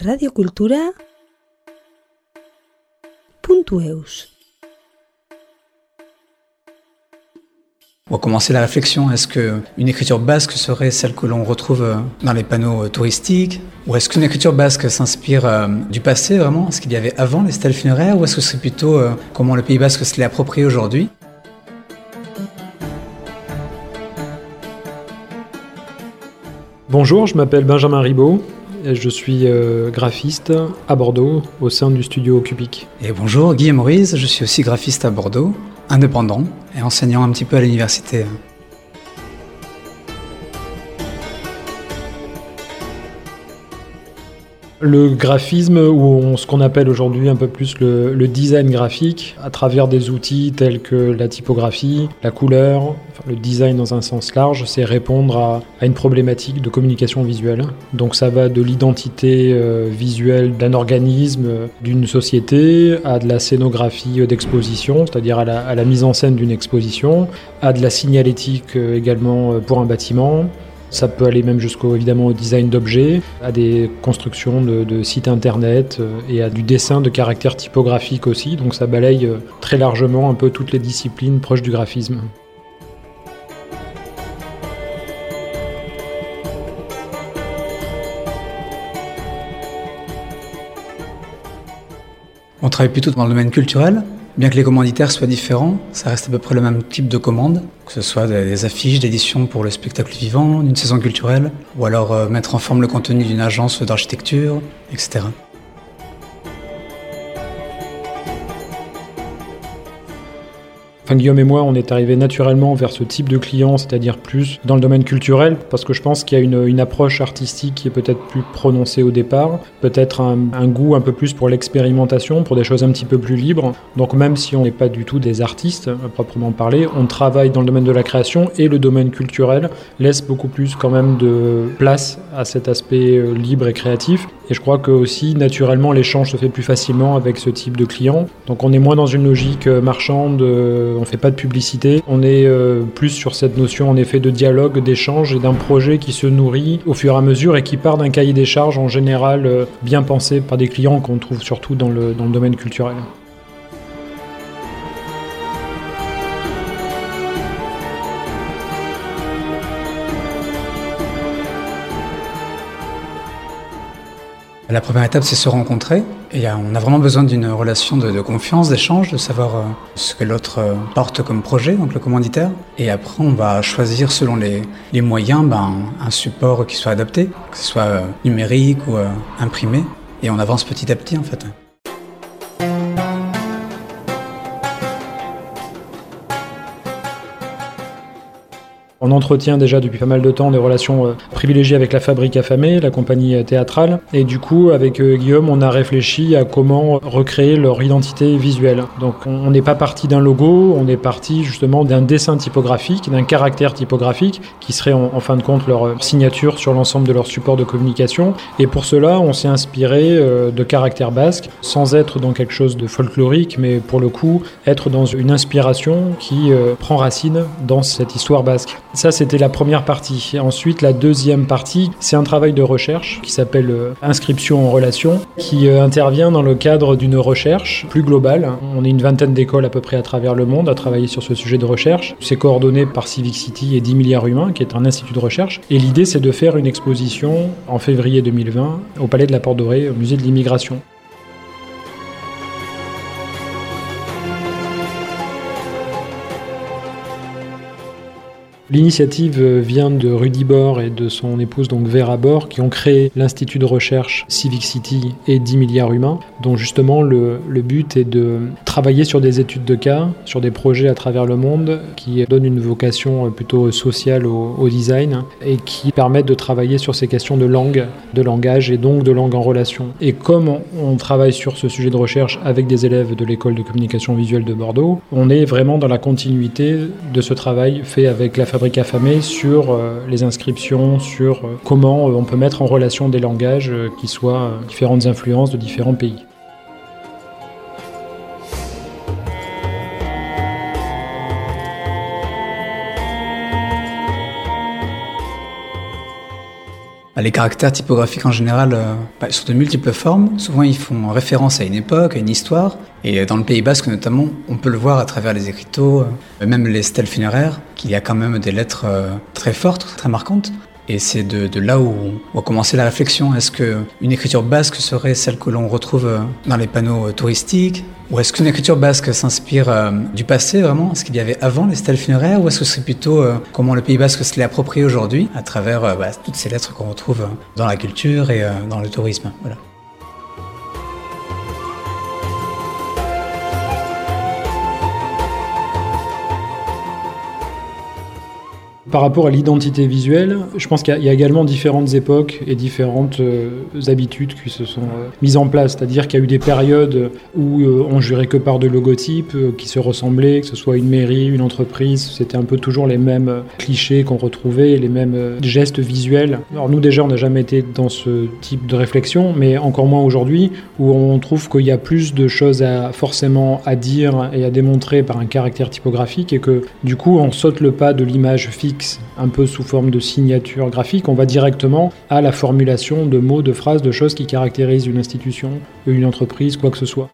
radiocultura.eus On va commencer la réflexion. Est-ce qu'une écriture basque serait celle que l'on retrouve euh, dans les panneaux euh, touristiques? Ou est-ce qu'une écriture basque s'inspire euh, du passé vraiment? Ce qu'il y avait avant les stèles funéraires? Ou est-ce que ce serait plutôt comment le Pays basque se l'est approprié aujourd'hui? Bonjour, je m'appelle Benjamin Ribaud. Je suis graphiste à Bordeaux au sein du studio Cubic. Et bonjour, Guillaume Maurice, je suis aussi graphiste à Bordeaux indépendant et enseignant un petit peu à l'université. Le graphisme, ou ce qu'on appelle aujourd'hui un peu plus le, design graphique, à travers des outils tels que la typographie, la couleur, le design dans un sens large, c'est répondre à, une problématique de communication visuelle. Donc ça va de l'identité euh, visuelle d'un organisme, d'une société, à de la scénographie d'exposition, c'est-à-dire à la, à la mise en scène d'une exposition, à de la signalétique euh, également euh, pour un bâtiment, ça peut aller même jusqu'au évidemment au design d'objets, à des constructions de, sites internet euh, et à du dessin de caractères typographiques aussi. Donc ça balaye euh, très largement un peu toutes les disciplines proches du graphisme. On travaille plutôt dans le domaine culturel, Bien que les commanditaires soient différents, ça reste à peu près le même type de commande, que ce soit des affiches d'édition pour le spectacle vivant, d'une saison culturelle, ou alors euh, mettre en forme le contenu d'une agence d'architecture, etc. Guillaume et moi, on est arrivé naturellement vers ce type de client, c'est-à-dire plus dans le domaine culturel, parce que je pense qu'il y a une, approche artistique qui est peut-être plus prononcée au départ, peut-être un, goût un peu plus pour l'expérimentation, pour des choses un petit peu plus libres. Donc même si on n'est pas du tout des artistes à proprement parler, on travaille dans le domaine de la création et le domaine culturel laisse beaucoup plus quand même de place à cet aspect euh, libre et créatif. Et je crois que aussi naturellement l'échange se fait plus facilement avec ce type de client. Donc on est moins dans une logique euh, marchande euh, on fait pas de publicité. On est euh, plus sur cette notion en effet de dialogue, d'échange et d'un projet qui se nourrit au fur et à mesure et qui part d'un cahier des charges en général bien pensé par des clients qu'on trouve surtout dans le domaine culturel. La première étape, c'est se rencontrer. Et on a vraiment besoin d'une relation de, confiance, d'échange, de savoir euh, ce que l'autre euh, porte comme projet, donc le commanditaire. Et après, on va choisir selon les, moyens ben, un support qui soit adapté, que ce soit euh, numérique ou imprimé. Et on avance petit à petit en fait. On entretient déjà depuis pas mal de temps des relations euh, privilégiées avec la Fabrique affamée, la compagnie euh, théâtrale. Et du coup, avec euh, Guillaume, on a réfléchi à comment recréer leur identité visuelle. Donc on n'est pas parti d'un logo, on est parti justement d'un dessin typographique, d'un caractère typographique qui serait en, fin de compte leur signature sur l'ensemble de leur support de communication. Et pour cela, on s'est inspiré de caractères basques, sans être dans quelque chose de folklorique, mais pour le coup, être dans une inspiration qui prend racine dans cette histoire basque. Ça, c'était la première partie. ensuite, la deuxième partie, c'est un travail de recherche qui s'appelle euh, Inscription en relation, qui euh, intervient dans le cadre d'une recherche plus globale. On est une vingtaine d'écoles à peu près à travers le monde à travailler sur ce sujet de recherche. C'est coordonné par Civic City et 10 milliards humains, qui est un institut de recherche. Et l'idée, c'est de faire une exposition en février 2020 au Palais de la Porte Dorée, au musée de l'immigration. L'initiative vient de Rudy Bor et de son épouse donc Vera Bor qui ont créé l'Institut de recherche Civic City et 10 milliards humains dont justement le, le, but est de travailler sur des études de cas, sur des projets à travers le monde qui donnent une vocation plutôt sociale au, design et qui permettent de travailler sur ces questions de langue, de langage et donc de langue en relation. Et comme on, travaille sur ce sujet de recherche avec des élèves de l'école de communication visuelle de Bordeaux, on est vraiment dans la continuité de ce travail fait avec la fabrique sur euh, les inscriptions, sur euh, comment euh, on peut mettre en relation des langages qui soient différentes influences de différents pays. Les caractères typographiques en général euh, bah, sont de multiples formes. Souvent, ils font référence à une époque, à une histoire. Et dans le Pays Basque, notamment, on peut le voir à travers les écriteaux, euh, même les stèles funéraires, qu'il y a quand même des lettres euh, très fortes, très marquantes. Et c'est de, là où, où, a commencé la réflexion. Est-ce qu'une écriture basque serait celle que l'on retrouve euh, dans les panneaux touristiques? Ou est-ce qu'une écriture basque s'inspire euh, du passé vraiment? Ce qu'il y avait avant les stèles funéraires? Ou est-ce que ce serait plutôt euh, comment le Pays basque se l'est approprié aujourd'hui à travers bah, toutes ces lettres qu'on retrouve dans la culture et dans le tourisme? Voilà. Par rapport à l'identité visuelle, je pense qu'il y, a également différentes époques et différentes euh, habitudes qui se sont euh, mises en place. C'est-à-dire qu'il y a eu des périodes où euh, on jurait que par de logotypes qui se ressemblaient, que ce soit une mairie, une entreprise, c'était un peu toujours les mêmes clichés qu'on retrouvait, les mêmes gestes visuels. Alors nous déjà, on n'a jamais été dans ce type de réflexion, mais encore moins aujourd'hui, où on trouve qu'il y a plus de choses à, forcément à dire et à démontrer par un caractère typographique, et que du coup, on saute le pas de l'image fixe un peu sous forme de signature graphique, on va directement à la formulation de mots, de phrases, de choses qui caractérisent une institution, une entreprise, quoi que ce soit.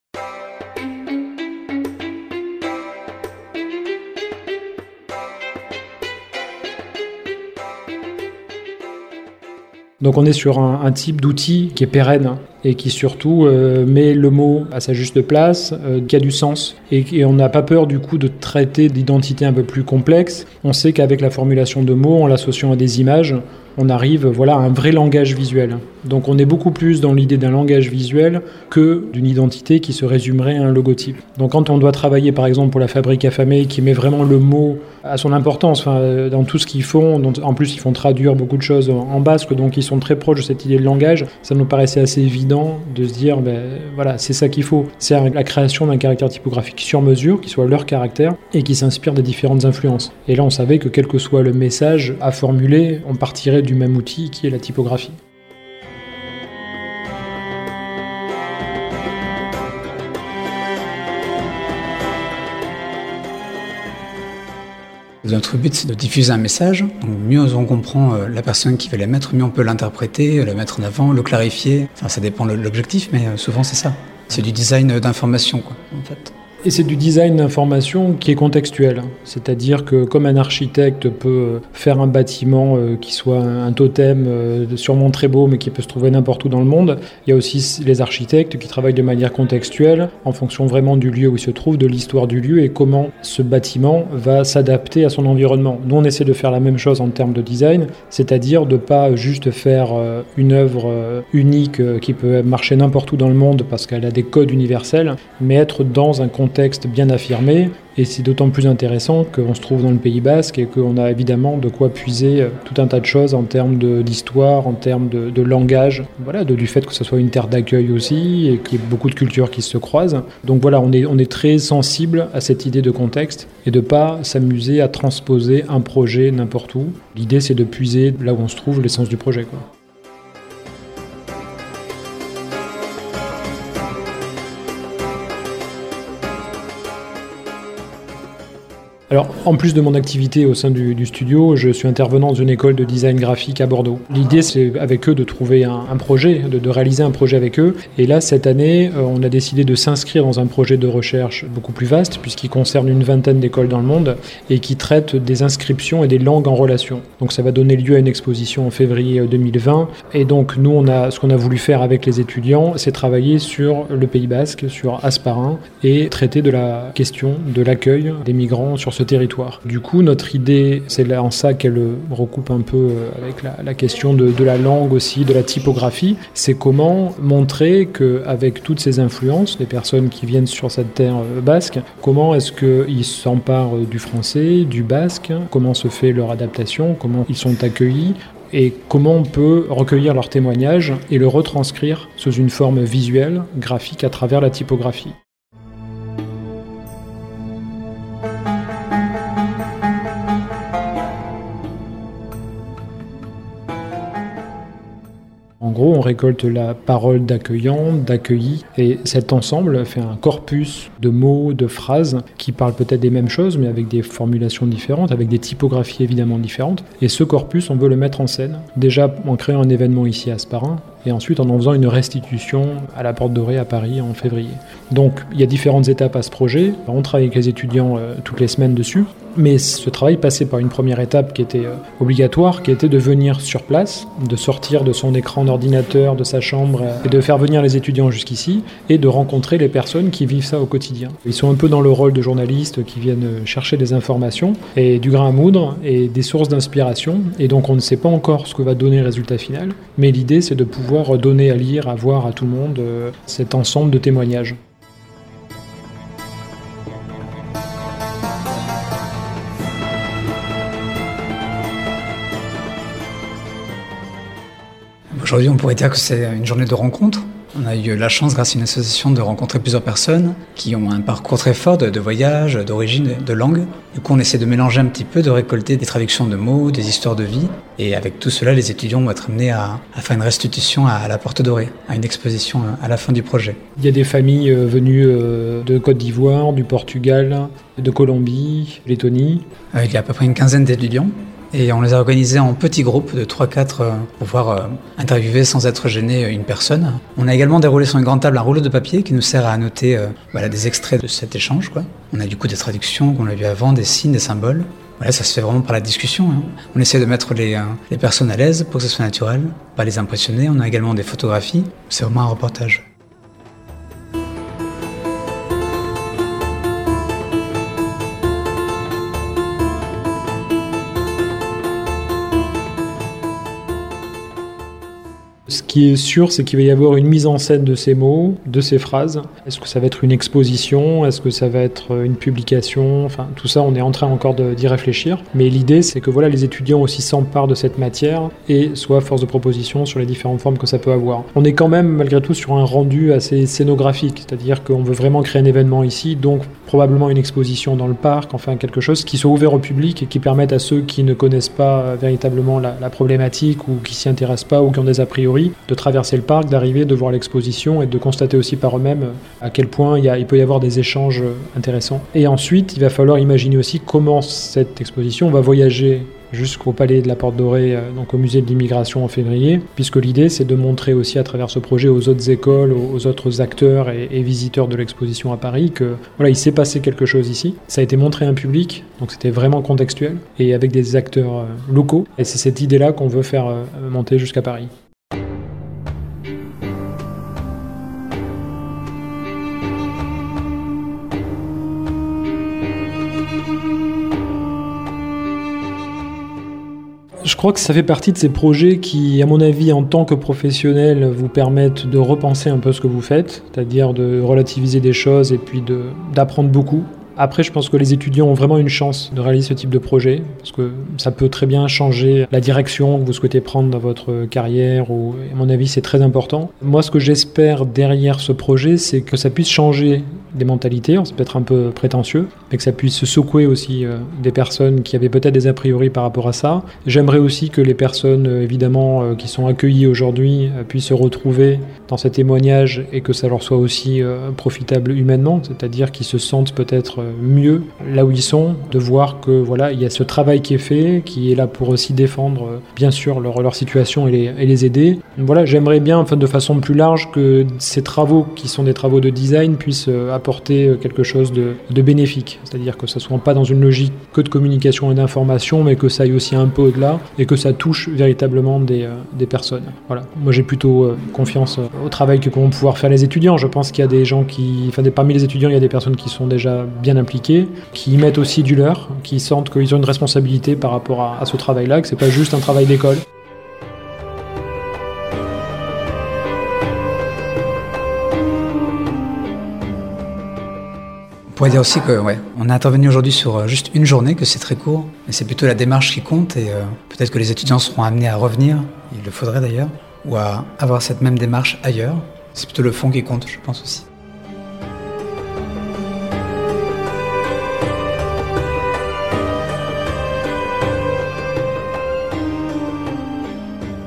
Donc on est sur un, type d'outil qui est pérenne et qui surtout euh, met le mot à sa juste place, euh, qui a du sens. Et, on n'a pas peur du coup de traiter d'identités un peu plus complexes. On sait qu'avec la formulation de mots, en l'associant à des images, on arrive voilà, à un vrai langage visuel. Donc on est beaucoup plus dans l'idée d'un langage visuel que d'une identité qui se résumerait à un logotype. Donc quand on doit travailler par exemple pour la fabrique affamée qui met vraiment le mot à son importance enfin, dans tout ce qu'ils font, en plus ils font traduire beaucoup de choses en basque, donc ils sont très proches de cette idée de langage, ça nous paraissait assez évident de se dire ben, voilà c'est ça qu'il faut, c'est la création d'un caractère typographique sur mesure qui soit leur caractère et qui s'inspire des différentes influences. Et là on savait que quel que soit le message à formuler, on partirait du même outil qui est la typographie. Notre but, c'est de diffuser un message. Donc, mieux on comprend euh, la personne qui va l'émettre, mieux on peut l'interpréter, le mettre en avant, le clarifier. Enfin, ça dépend de l'objectif, mais euh, souvent c'est ça. C'est du design d'information, quoi, en fait. Et c'est du design d'information qui est contextuel. C'est-à-dire que comme un architecte peut faire un bâtiment euh, qui soit un totem euh, sûrement très beau mais qui peut se trouver n'importe où dans le monde, il y a aussi les architectes qui travaillent de manière contextuelle en fonction vraiment du lieu où il se trouve, de l'histoire du lieu et comment ce bâtiment va s'adapter à son environnement. Nous on essaie de faire la même chose en termes de design, c'est-à-dire de pas juste faire euh, une œuvre unique qui peut marcher n'importe où dans le monde parce qu'elle a des codes universels, mais être dans un contexte texte bien affirmé, et c'est d'autant plus intéressant qu'on se trouve dans le Pays Basque et qu'on a évidemment de quoi puiser euh, tout un tas de choses en termes d'histoire, en termes de, langage, voilà, du fait que ce soit une terre d'accueil aussi et qu'il y ait beaucoup de cultures qui se croisent. Donc voilà, on est, très sensible à cette idée de contexte et de pas s'amuser à transposer un projet n'importe où. L'idée c'est de puiser là où on se trouve l'essence du projet. Alors, en plus de mon activité au sein du, studio, je suis intervenant dans une école de design graphique à Bordeaux. L'idée, c'est avec eux de trouver un, projet, de, réaliser un projet avec eux. Et là, cette année, euh, on a décidé de s'inscrire dans un projet de recherche beaucoup plus vaste, puisqu'il concerne une vingtaine d'écoles dans le monde et qui traite des inscriptions et des langues en relation. Donc, ça va donner lieu à une exposition en février 2020. Et donc, nous, on a, ce qu'on a voulu faire avec les étudiants, c'est travailler sur le Pays Basque, sur Asparin, et traiter de la question de l'accueil des migrants sur ce territoire. Du coup, notre idée, c'est en ça qu'elle recoupe un peu euh, avec la, question de, la langue aussi, de la typographie, c'est comment montrer qu'avec toutes ces influences, les personnes qui viennent sur cette terre euh, basque, comment est-ce qu'ils s'emparent du français, du basque, comment se fait leur adaptation, comment ils sont accueillis, et comment on peut recueillir leurs témoignages et le retranscrire sous une forme visuelle, graphique à travers la typographie. On récolte la parole d'accueillant, d'accueilli, et cet ensemble fait un corpus de mots, de phrases qui parlent peut-être des mêmes choses, mais avec des formulations différentes, avec des typographies évidemment différentes. Et ce corpus, on veut le mettre en scène. Déjà en créant un événement ici à Sparin, et ensuite en en faisant une restitution à la Porte Dorée à Paris en février. Donc il y a différentes étapes à ce projet. On travaille avec les étudiants euh, toutes les semaines dessus. Mais ce travail passait par une première étape qui était euh, obligatoire, qui était de venir sur place, de sortir de son écran d'ordinateur, de sa chambre, euh, et de faire venir les étudiants jusqu'ici, et de rencontrer les personnes qui vivent ça au quotidien. Ils sont un peu dans le rôle de journalistes qui viennent chercher des informations, et du grain à moudre, et des sources d'inspiration, et donc on ne sait pas encore ce que va donner le résultat final, mais l'idée c'est de pouvoir donner à lire, à voir à tout le monde euh, cet ensemble de témoignages. Aujourd'hui, on pourrait dire que c'est une journée de rencontre. On a eu la chance, grâce à une association, de rencontrer plusieurs personnes qui ont un parcours très fort de, voyage, d'origine, de langue. Du coup, on essaie de mélanger un petit peu, de récolter des traductions de mots, des histoires de vie. Et avec tout cela, les étudiants vont être amenés à, faire une restitution à, la Porte Dorée, à une exposition à la fin du projet. Il y a des familles euh, venues euh, de Côte d'Ivoire, du Portugal, de Colombie, Lettonie. Euh, il y a à peu près une quinzaine d'étudiants. Et on les a organisés en petits groupes de 3-4 euh, pour pouvoir euh, interviewer sans être gêné une personne. On a également déroulé sur une grande table un rouleau de papier qui nous sert à annoter euh, voilà, des extraits de cet échange. Quoi. On a du coup des traductions qu'on a vu avant, des signes, des symboles. Voilà, ça se fait vraiment par la discussion. Hein. On essaie de mettre les, les personnes à l'aise pour que ce soit naturel, pas les impressionner. On a également des photographies. C'est vraiment un reportage. Oops. Qui est sûr, c'est qu'il va y avoir une mise en scène de ces mots, de ces phrases. Est-ce que ça va être une exposition? Est-ce que ça va être une publication? Enfin, tout ça, on est en train encore d'y réfléchir. Mais l'idée, c'est que voilà, les étudiants aussi s'emparent de cette matière et soient force de proposition sur les différentes formes que ça peut avoir. On est quand même, malgré tout, sur un rendu assez scénographique, c'est-à-dire qu'on veut vraiment créer un événement ici, donc probablement une exposition dans le parc, enfin quelque chose qui soit ouvert au public et qui permette à ceux qui ne connaissent pas véritablement la, la problématique ou qui s'y intéressent pas ou qui ont des a priori de traverser le parc, d'arriver, de voir l'exposition et de constater aussi par eux-mêmes à quel point il, il, peut y avoir des échanges intéressants. Et ensuite, il va falloir imaginer aussi comment cette exposition va voyager jusqu'au palais de la Porte Dorée, euh, donc au musée de l'immigration en février, puisque l'idée c'est de montrer aussi à travers ce projet aux autres écoles, aux autres acteurs et, visiteurs de l'exposition à Paris que voilà, il s'est passé quelque chose ici. Ça a été montré à un public, donc c'était vraiment contextuel et avec des acteurs euh, locaux. Et c'est cette idée-là qu'on veut faire euh, monter jusqu'à Paris. Crois que ça fait partie de ces projets qui, à mon avis, en tant que professionnel, vous permettent de repenser un peu ce que vous faites, c'est-à-dire de relativiser des choses et puis d'apprendre beaucoup. Après, je pense que les étudiants ont vraiment une chance de réaliser ce type de projet, parce que ça peut très bien changer la direction que vous souhaitez prendre dans votre carrière, ou, à mon avis, c'est très important. Moi, ce que j'espère derrière ce projet, c'est que ça puisse changer des mentalités, c'est peut-être un peu prétentieux, mais que ça puisse secouer aussi euh, des personnes qui avaient peut-être des a priori par rapport à ça. J'aimerais aussi que les personnes, euh, évidemment, euh, qui sont accueillies aujourd'hui, puissent se retrouver dans ces témoignages et que ça leur soit aussi profitable humainement, c'est-à-dire qu'ils se sentent peut-être mieux là où ils sont, de voir que voilà, il y a ce travail qui est fait, qui est là pour aussi défendre, bien sûr, leur, leur situation et les, aider. Voilà, j'aimerais bien, enfin, de façon plus large, que ces travaux qui sont des travaux de design puissent apporter euh, quelque chose de, bénéfique. C'est-à-dire que ça soit pas dans une logique que de communication et d'information, mais que ça aille aussi un peu au-delà et que ça touche véritablement des, euh, des personnes. Voilà. Moi, j'ai plutôt euh, confiance au travail que vont pouvoir faire les étudiants. Je pense qu'il y a des gens qui, enfin, parmi les étudiants, il y a des personnes qui sont déjà bien impliquées, qui y mettent aussi du leur, qui sentent qu'ils ont une responsabilité par rapport à, ce travail-là, que c'est pas juste un travail d'école. On pourrait dire aussi que ouais, on a intervenu aujourd'hui sur euh, juste une journée, que c'est très court, mais c'est plutôt la démarche qui compte et euh, peut-être que les étudiants seront amenés à revenir, il le faudrait d'ailleurs, ou à avoir cette même démarche ailleurs. C'est plutôt le fond qui compte, je pense aussi.